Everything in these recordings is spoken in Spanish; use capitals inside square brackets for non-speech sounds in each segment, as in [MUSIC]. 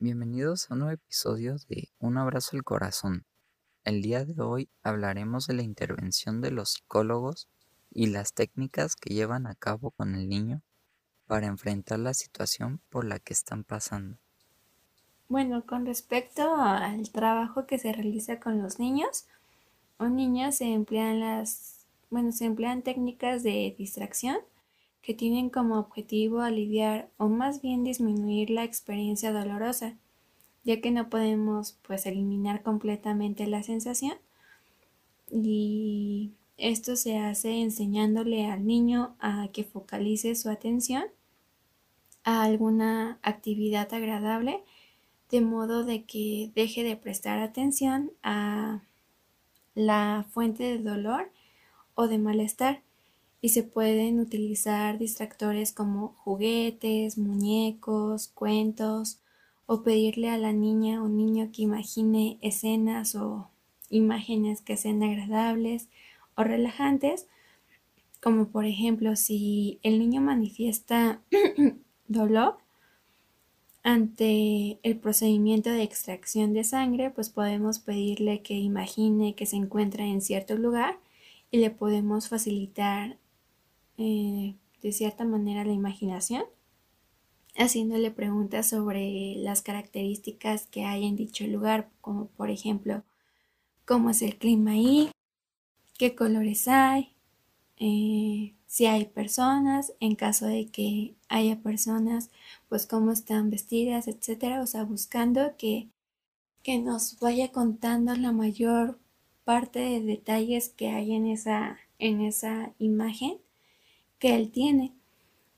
Bienvenidos a un nuevo episodio de Un abrazo al corazón. El día de hoy hablaremos de la intervención de los psicólogos y las técnicas que llevan a cabo con el niño para enfrentar la situación por la que están pasando. Bueno, con respecto al trabajo que se realiza con los niños o niñas se emplean las, bueno, se emplean técnicas de distracción que tienen como objetivo aliviar o más bien disminuir la experiencia dolorosa, ya que no podemos pues eliminar completamente la sensación. Y esto se hace enseñándole al niño a que focalice su atención a alguna actividad agradable de modo de que deje de prestar atención a la fuente de dolor o de malestar y se pueden utilizar distractores como juguetes, muñecos, cuentos o pedirle a la niña o niño que imagine escenas o imágenes que sean agradables o relajantes, como por ejemplo si el niño manifiesta [CLEARS THROAT] dolor, ante el procedimiento de extracción de sangre, pues podemos pedirle que imagine que se encuentra en cierto lugar y le podemos facilitar eh, de cierta manera la imaginación, haciéndole preguntas sobre las características que hay en dicho lugar, como por ejemplo, cómo es el clima ahí, qué colores hay, eh, si hay personas, en caso de que haya personas, pues cómo están vestidas, etcétera, o sea, buscando que, que nos vaya contando la mayor parte de detalles que hay en esa, en esa imagen que él tiene.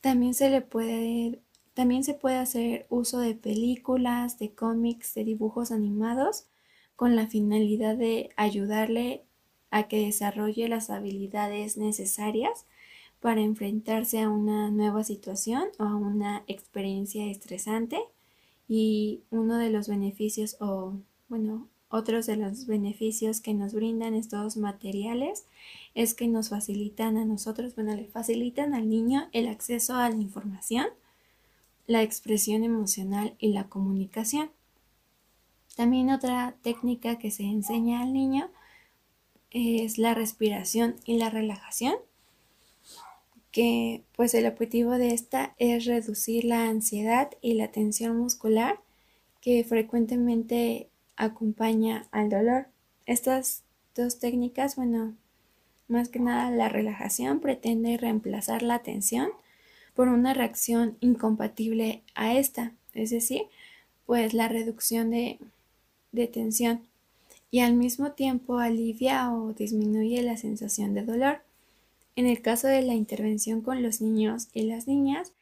También se le puede también se puede hacer uso de películas, de cómics, de dibujos animados con la finalidad de ayudarle a que desarrolle las habilidades necesarias para enfrentarse a una nueva situación o a una experiencia estresante y uno de los beneficios o bueno otros de los beneficios que nos brindan estos materiales es que nos facilitan a nosotros, bueno, le facilitan al niño el acceso a la información, la expresión emocional y la comunicación. También otra técnica que se enseña al niño es la respiración y la relajación que pues el objetivo de esta es reducir la ansiedad y la tensión muscular que frecuentemente acompaña al dolor. Estas dos técnicas, bueno, más que nada la relajación pretende reemplazar la tensión por una reacción incompatible a esta, es decir, pues la reducción de, de tensión y al mismo tiempo alivia o disminuye la sensación de dolor. En el caso de la intervención con los niños y las niñas,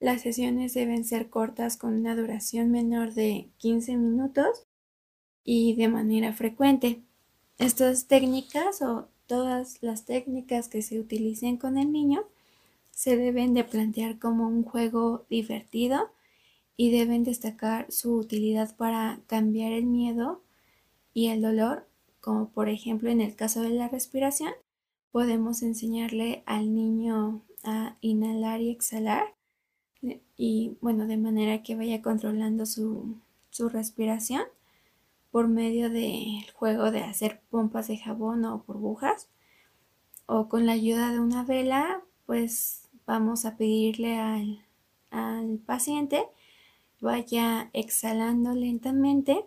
las sesiones deben ser cortas con una duración menor de 15 minutos y de manera frecuente. Estas técnicas o todas las técnicas que se utilicen con el niño se deben de plantear como un juego divertido y deben destacar su utilidad para cambiar el miedo y el dolor, como por ejemplo en el caso de la respiración, podemos enseñarle al niño a inhalar y exhalar y bueno, de manera que vaya controlando su, su respiración por medio del juego de hacer pompas de jabón o burbujas o con la ayuda de una vela pues vamos a pedirle al, al paciente vaya exhalando lentamente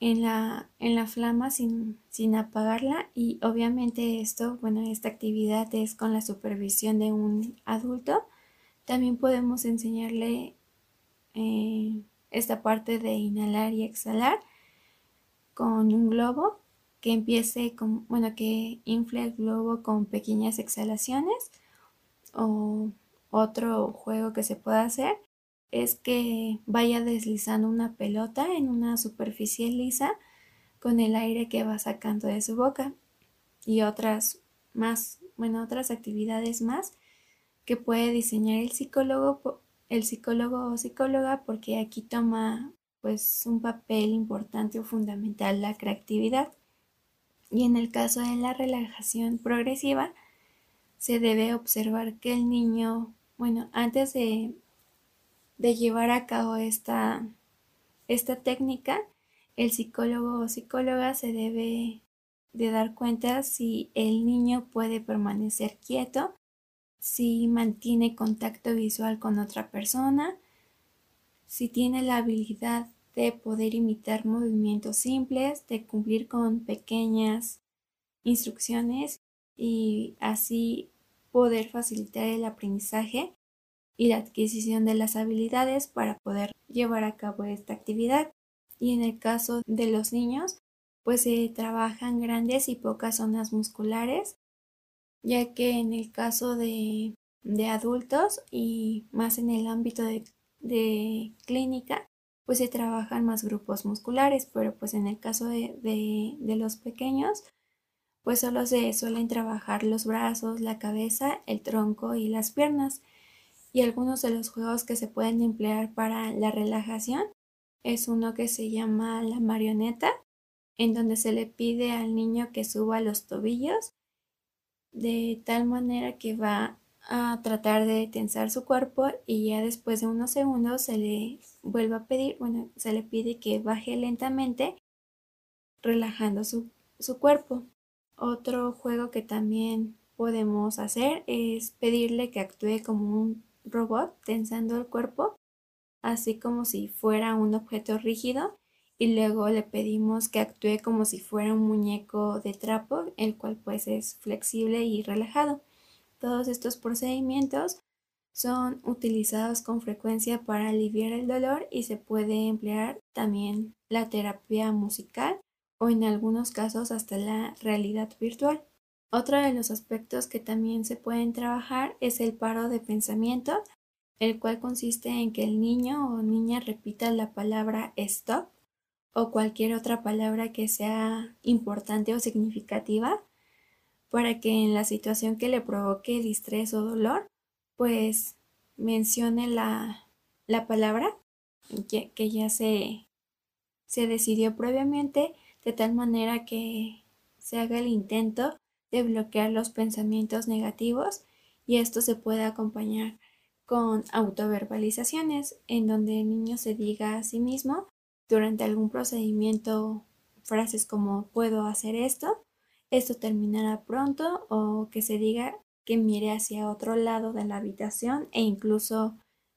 en la, en la flama sin, sin, apagarla y obviamente esto, bueno, esta actividad es con la supervisión de un adulto. También podemos enseñarle eh, esta parte de inhalar y exhalar con un globo que empiece con, bueno, que infle el globo con pequeñas exhalaciones o otro juego que se pueda hacer es que vaya deslizando una pelota en una superficie lisa con el aire que va sacando de su boca y otras más, bueno, otras actividades más que puede diseñar el psicólogo, el psicólogo o psicóloga porque aquí toma pues un papel importante o fundamental la creatividad. Y en el caso de la relajación progresiva, se debe observar que el niño, bueno, antes de de llevar a cabo esta, esta técnica, el psicólogo o psicóloga se debe de dar cuenta si el niño puede permanecer quieto, si mantiene contacto visual con otra persona, si tiene la habilidad de poder imitar movimientos simples, de cumplir con pequeñas instrucciones y así poder facilitar el aprendizaje y la adquisición de las habilidades para poder llevar a cabo esta actividad. Y en el caso de los niños, pues se trabajan grandes y pocas zonas musculares, ya que en el caso de, adultos y más en el ámbito de, de, clínica, pues se trabajan más grupos musculares, pero pues en el caso de, de los pequeños, pues solo se suelen trabajar los brazos, la cabeza, el tronco y las piernas. Y algunos de los juegos que se pueden emplear para la relajación es uno que se llama la marioneta, en donde se le pide al niño que suba los tobillos de tal manera que va a tratar de tensar su cuerpo y ya después de unos segundos se le vuelve a pedir, bueno, se le pide que baje lentamente relajando su, su cuerpo. Otro juego que también podemos hacer es pedirle que actúe como un robot tensando el cuerpo, así como si fuera un objeto rígido, y luego le pedimos que actúe como si fuera un muñeco de trapo, el cual pues es flexible y relajado. Todos estos procedimientos son utilizados con frecuencia para aliviar el dolor y se puede emplear también la terapia musical o en algunos casos hasta la realidad virtual. Otro de los aspectos que también se pueden trabajar es el paro de pensamiento, el cual consiste en que el niño o niña repita la palabra stop o cualquier otra palabra que sea importante o significativa para que en la situación que le provoque distrés o dolor, pues mencione la, palabra que, que ya se, se decidió previamente de tal manera que se haga el intento de bloquear los pensamientos negativos y esto se puede acompañar con autoverbalizaciones en donde el niño se diga a sí mismo durante algún procedimiento frases como puedo hacer esto, esto terminará pronto o que se diga que mire hacia otro lado de la habitación e incluso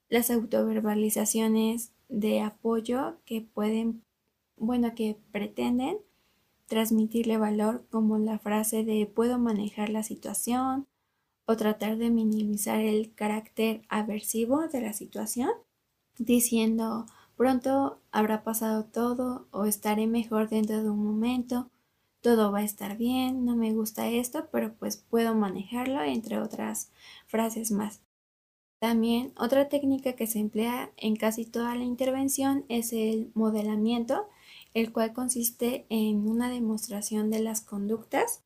las autoverbalizaciones de apoyo que pueden, bueno, que pretenden transmitirle valor como la frase de puedo manejar la situación o tratar de minimizar el carácter aversivo de la situación, diciendo pronto habrá pasado todo o estaré mejor dentro de un momento, todo va a estar bien, no me gusta esto, pero pues puedo manejarlo, entre otras frases más. También otra técnica que se emplea en casi toda la intervención es el modelamiento, el cual consiste en una demostración de las conductas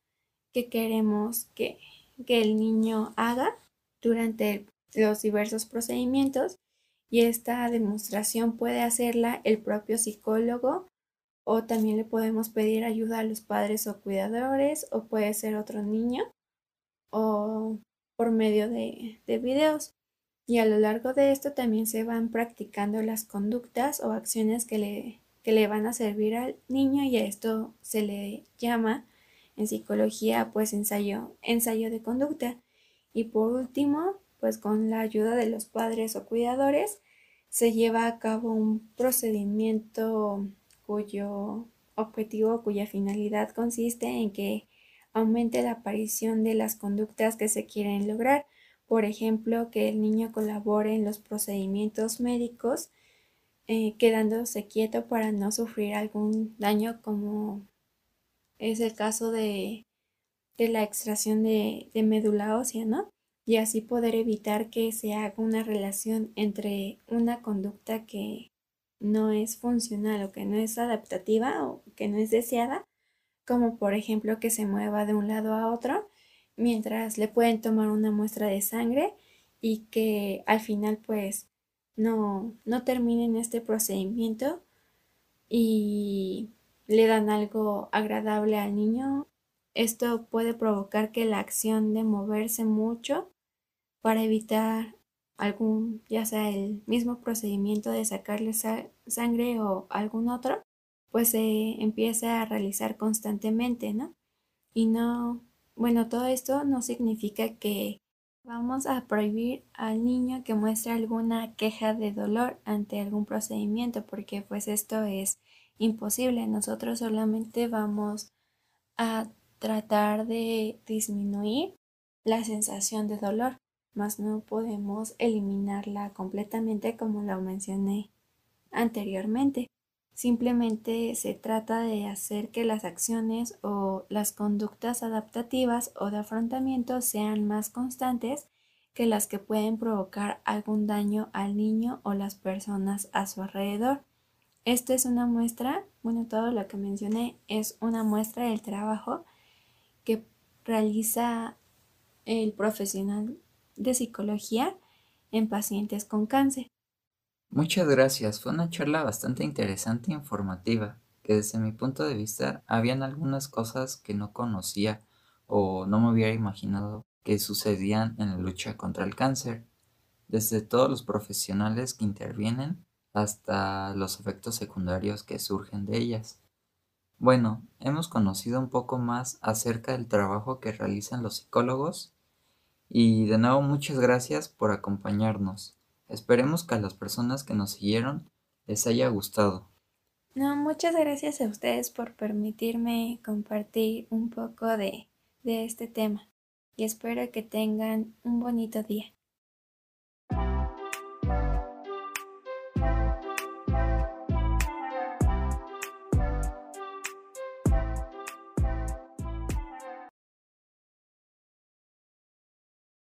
que queremos que, el niño haga durante los diversos procedimientos y esta demostración puede hacerla el propio psicólogo o también le podemos pedir ayuda a los padres o cuidadores o puede ser otro niño o por medio de, de videos. Y a lo largo de esto también se van practicando las conductas o acciones que le que le van a servir al niño y a esto se le llama en psicología pues ensayo, ensayo de conducta. Y por último, pues con la ayuda de los padres o cuidadores, se lleva a cabo un procedimiento cuyo objetivo, cuya finalidad consiste en que aumente la aparición de las conductas que se quieren lograr. Por ejemplo, que el niño colabore en los procedimientos médicos eh, quedándose quieto para no sufrir algún daño como es el caso de, la extracción de, de médula ósea, ¿no? Y así poder evitar que se haga una relación entre una conducta que no es funcional o que no es adaptativa o que no es deseada, como por ejemplo que se mueva de un lado a otro, mientras le pueden tomar una muestra de sangre y que al final pues no, no terminen este procedimiento y le dan algo agradable al niño, esto puede provocar que la acción de moverse mucho para evitar algún, ya sea el mismo procedimiento de sacarle sangre o algún otro, pues se empieza a realizar constantemente, ¿no? Y no, bueno, todo esto no significa que vamos a prohibir al niño que muestre alguna queja de dolor ante algún procedimiento, porque pues esto es imposible. Nosotros solamente vamos a tratar de disminuir la sensación de dolor, mas no podemos eliminarla completamente como lo mencioné anteriormente. Simplemente se trata de hacer que las acciones o las conductas adaptativas o de afrontamiento sean más constantes que las que pueden provocar algún daño al niño o las personas a su alrededor. Esto es una muestra, bueno, todo lo que mencioné es una muestra del trabajo que realiza el profesional de psicología en pacientes con cáncer. Muchas gracias, fue una charla bastante interesante e informativa, que desde mi punto de vista habían algunas cosas que no conocía o no me hubiera imaginado que sucedían en la lucha contra el cáncer, desde todos los profesionales que intervienen hasta los efectos secundarios que surgen de ellas. Bueno, hemos conocido un poco más acerca del trabajo que realizan los psicólogos y de nuevo muchas gracias por acompañarnos. Esperemos que a las personas que nos siguieron les haya gustado. No, muchas gracias a ustedes por permitirme compartir un poco de, de este tema y espero que tengan un bonito día.